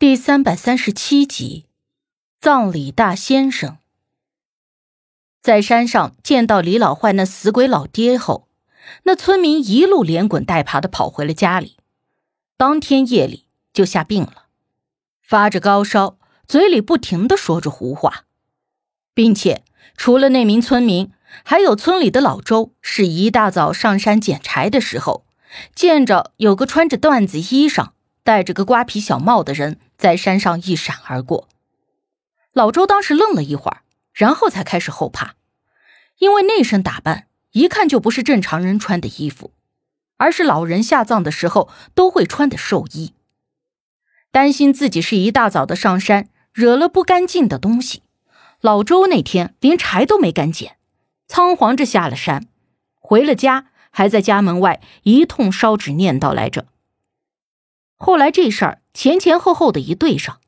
第三百三十七集，葬礼大先生在山上见到李老坏那死鬼老爹后，那村民一路连滚带爬的跑回了家里，当天夜里就下病了，发着高烧，嘴里不停的说着胡话，并且除了那名村民，还有村里的老周，是一大早上山捡柴的时候，见着有个穿着缎子衣裳。戴着个瓜皮小帽的人在山上一闪而过，老周当时愣了一会儿，然后才开始后怕，因为那身打扮一看就不是正常人穿的衣服，而是老人下葬的时候都会穿的寿衣。担心自己是一大早的上山惹了不干净的东西，老周那天连柴都没敢捡，仓皇着下了山，回了家，还在家门外一通烧纸念叨来着。后来这事儿前前后后的一对上，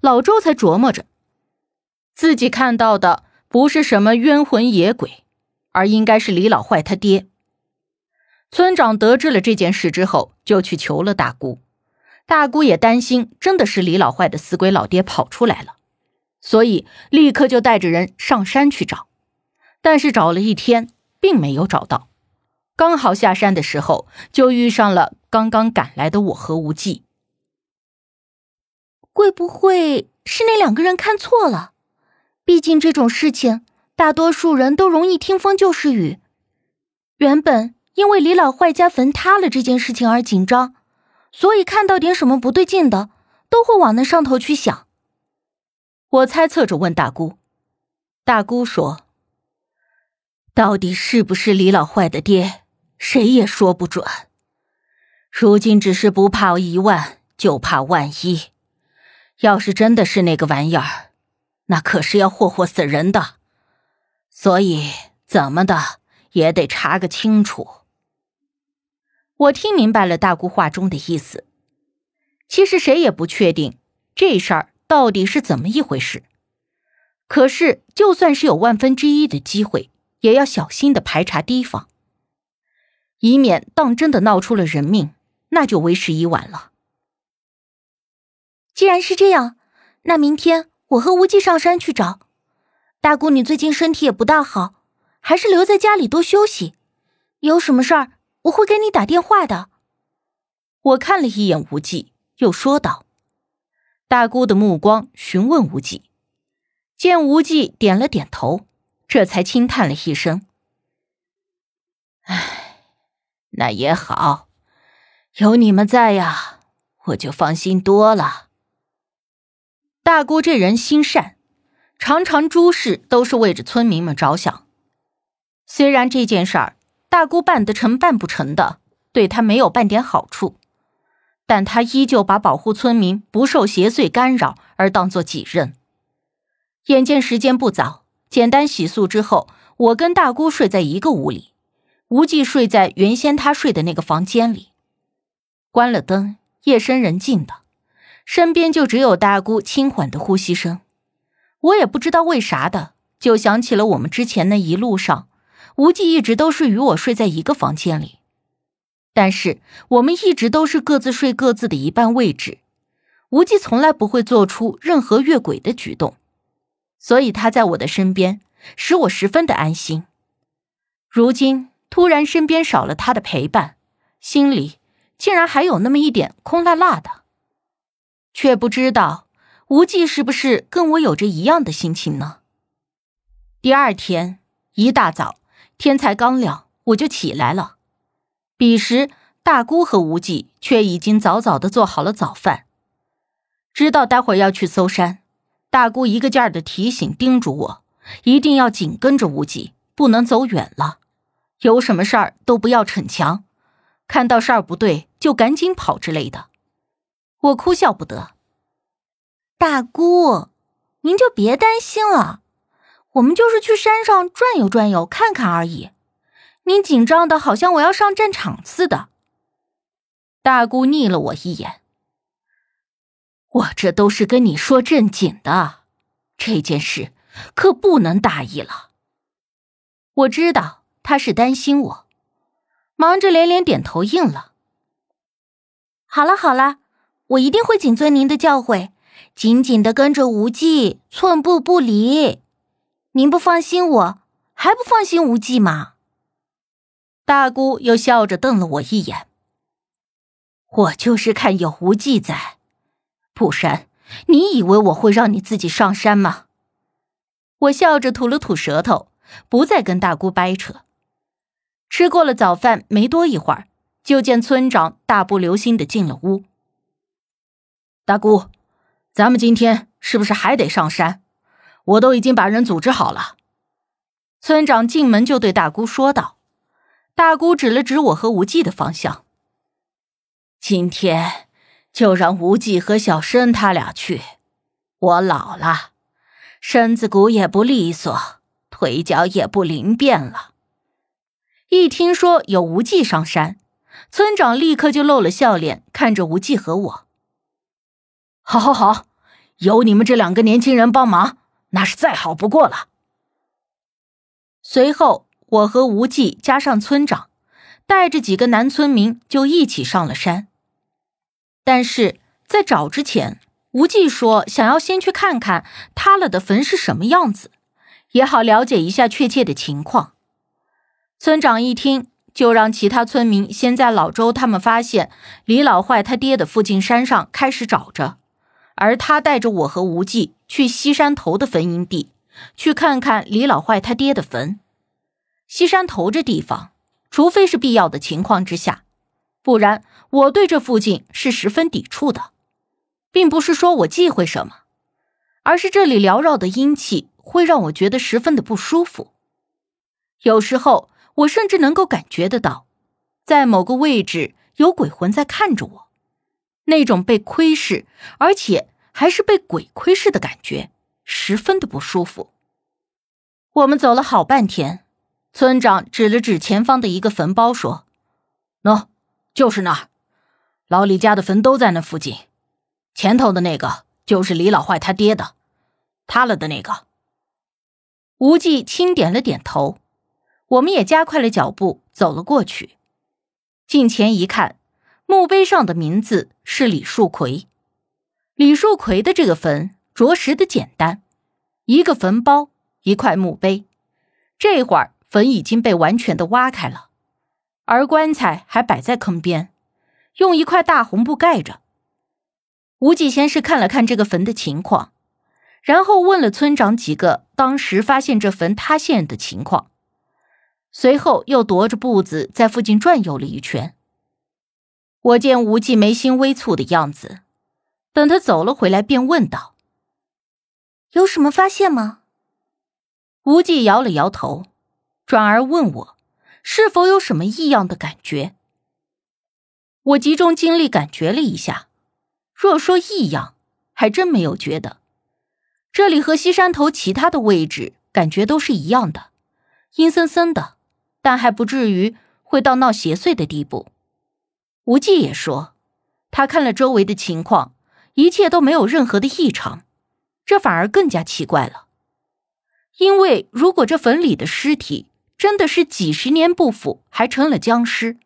老周才琢磨着，自己看到的不是什么冤魂野鬼，而应该是李老坏他爹。村长得知了这件事之后，就去求了大姑，大姑也担心真的是李老坏的死鬼老爹跑出来了，所以立刻就带着人上山去找，但是找了一天，并没有找到。刚好下山的时候，就遇上了刚刚赶来的我和无忌。会不会是那两个人看错了？毕竟这种事情，大多数人都容易听风就是雨。原本因为李老坏家坟塌了这件事情而紧张，所以看到点什么不对劲的，都会往那上头去想。我猜测着问大姑，大姑说：“到底是不是李老坏的爹？”谁也说不准。如今只是不怕一万，就怕万一。要是真的是那个玩意儿，那可是要霍霍死人的。所以怎么的也得查个清楚。我听明白了大姑话中的意思。其实谁也不确定这事儿到底是怎么一回事。可是就算是有万分之一的机会，也要小心的排查提防。以免当真的闹出了人命，那就为时已晚了。既然是这样，那明天我和无忌上山去找大姑。你最近身体也不大好，还是留在家里多休息。有什么事儿，我会给你打电话的。我看了一眼无忌，又说道：“大姑的目光询问无忌，见无忌点了点头，这才轻叹了一声：‘唉。’”那也好，有你们在呀，我就放心多了。大姑这人心善，常常诸事都是为着村民们着想。虽然这件事儿大姑办得成办不成的，对她没有半点好处，但她依旧把保护村民不受邪祟干扰而当做己任。眼见时间不早，简单洗漱之后，我跟大姑睡在一个屋里。无忌睡在原先他睡的那个房间里，关了灯，夜深人静的，身边就只有大姑轻缓的呼吸声。我也不知道为啥的，就想起了我们之前那一路上，无忌一直都是与我睡在一个房间里，但是我们一直都是各自睡各自的一半位置，无忌从来不会做出任何越轨的举动，所以他在我的身边，使我十分的安心。如今。突然，身边少了他的陪伴，心里竟然还有那么一点空落落的，却不知道无忌是不是跟我有着一样的心情呢？第二天一大早，天才刚亮，我就起来了。彼时，大姑和无忌却已经早早的做好了早饭。知道待会儿要去搜山，大姑一个劲儿的提醒叮嘱我，一定要紧跟着无忌，不能走远了。有什么事儿都不要逞强，看到事儿不对就赶紧跑之类的。我哭笑不得。大姑，您就别担心了，我们就是去山上转悠转悠看看而已。您紧张的好像我要上战场似的。大姑睨了我一眼。我这都是跟你说正经的，这件事可不能大意了。我知道。他是担心我，忙着连连点头应了。好了好了，我一定会谨遵您的教诲，紧紧的跟着无忌，寸步不离。您不放心我，还不放心无忌吗？大姑又笑着瞪了我一眼。我就是看有无忌在，不然你以为我会让你自己上山吗？我笑着吐了吐舌头，不再跟大姑掰扯。吃过了早饭，没多一会儿。就见村长大步流星的进了屋。大姑，咱们今天是不是还得上山？我都已经把人组织好了。村长进门就对大姑说道。大姑指了指我和无忌的方向。今天就让无忌和小申他俩去。我老了，身子骨也不利索，腿脚也不灵便了。一听说有无忌上山。村长立刻就露了笑脸，看着无忌和我。好，好，好，有你们这两个年轻人帮忙，那是再好不过了。随后，我和无忌加上村长，带着几个男村民就一起上了山。但是在找之前，无忌说想要先去看看塌了的坟是什么样子，也好了解一下确切的情况。村长一听。就让其他村民先在老周他们发现李老坏他爹的附近山上开始找着，而他带着我和无忌去西山头的坟茔地，去看看李老坏他爹的坟。西山头这地方，除非是必要的情况之下，不然我对这附近是十分抵触的，并不是说我忌讳什么，而是这里缭绕的阴气会让我觉得十分的不舒服，有时候。我甚至能够感觉得到，在某个位置有鬼魂在看着我，那种被窥视，而且还是被鬼窥视的感觉，十分的不舒服。我们走了好半天，村长指了指前方的一个坟包，说：“喏，就是那儿，老李家的坟都在那附近。前头的那个就是李老坏他爹的，塌了的那个。”无忌轻点了点头。我们也加快了脚步走了过去，近前一看，墓碑上的名字是李树奎。李树奎的这个坟着实的简单，一个坟包，一块墓碑。这会儿坟已经被完全的挖开了，而棺材还摆在坑边，用一块大红布盖着。吴忌先是看了看这个坟的情况，然后问了村长几个当时发现这坟塌陷的情况。随后又踱着步子在附近转悠了一圈。我见无忌眉心微蹙的样子，等他走了回来，便问道：“有什么发现吗？”无忌摇了摇头，转而问我：“是否有什么异样的感觉？”我集中精力感觉了一下，若说异样，还真没有觉得。这里和西山头其他的位置感觉都是一样的，阴森森的。但还不至于会到闹邪祟的地步。无忌也说，他看了周围的情况，一切都没有任何的异常，这反而更加奇怪了。因为如果这坟里的尸体真的是几十年不腐，还成了僵尸，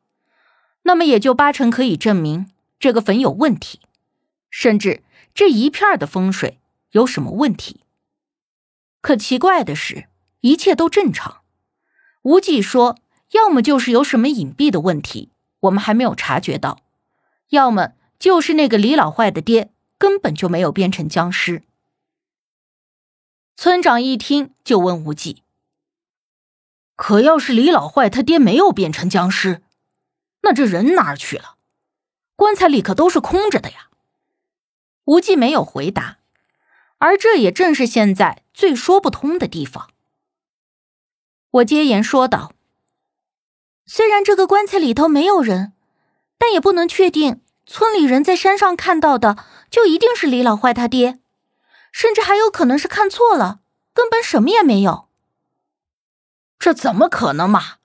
那么也就八成可以证明这个坟有问题，甚至这一片的风水有什么问题。可奇怪的是，一切都正常。无忌说：“要么就是有什么隐蔽的问题，我们还没有察觉到；要么就是那个李老坏的爹根本就没有变成僵尸。”村长一听就问无忌：“可要是李老坏他爹没有变成僵尸，那这人哪儿去了？棺材里可都是空着的呀？”无忌没有回答，而这也正是现在最说不通的地方。我接言说道：“虽然这个棺材里头没有人，但也不能确定村里人在山上看到的就一定是李老坏他爹，甚至还有可能是看错了，根本什么也没有。这怎么可能嘛？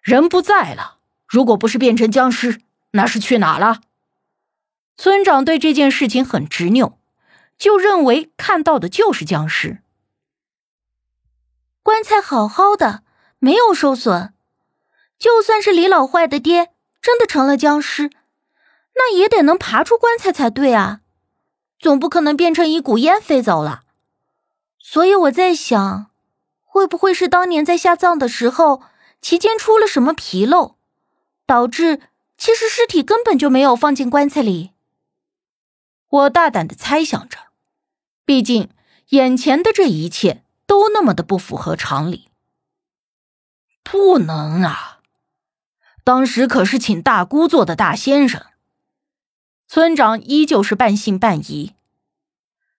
人不在了，如果不是变成僵尸，那是去哪了？”村长对这件事情很执拗，就认为看到的就是僵尸。棺材好好的，没有受损。就算是李老坏的爹真的成了僵尸，那也得能爬出棺材才对啊，总不可能变成一股烟飞走了。所以我在想，会不会是当年在下葬的时候，期间出了什么纰漏，导致其实尸体根本就没有放进棺材里？我大胆的猜想着，毕竟眼前的这一切都那么的不符合常理。不能啊！当时可是请大姑做的大先生。村长依旧是半信半疑。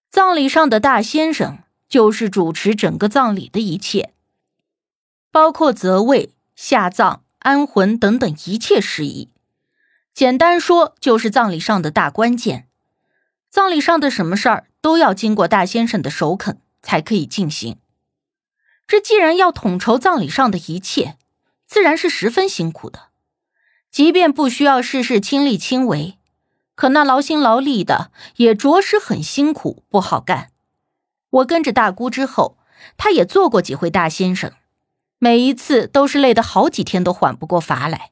葬礼上的大先生就是主持整个葬礼的一切，包括择位、下葬、安魂等等一切事宜。简单说，就是葬礼上的大关键。葬礼上的什么事儿都要经过大先生的首肯才可以进行。这既然要统筹葬礼上的一切，自然是十分辛苦的。即便不需要事事亲力亲为，可那劳心劳力的也着实很辛苦，不好干。我跟着大姑之后，她也做过几回大先生，每一次都是累得好几天都缓不过乏来。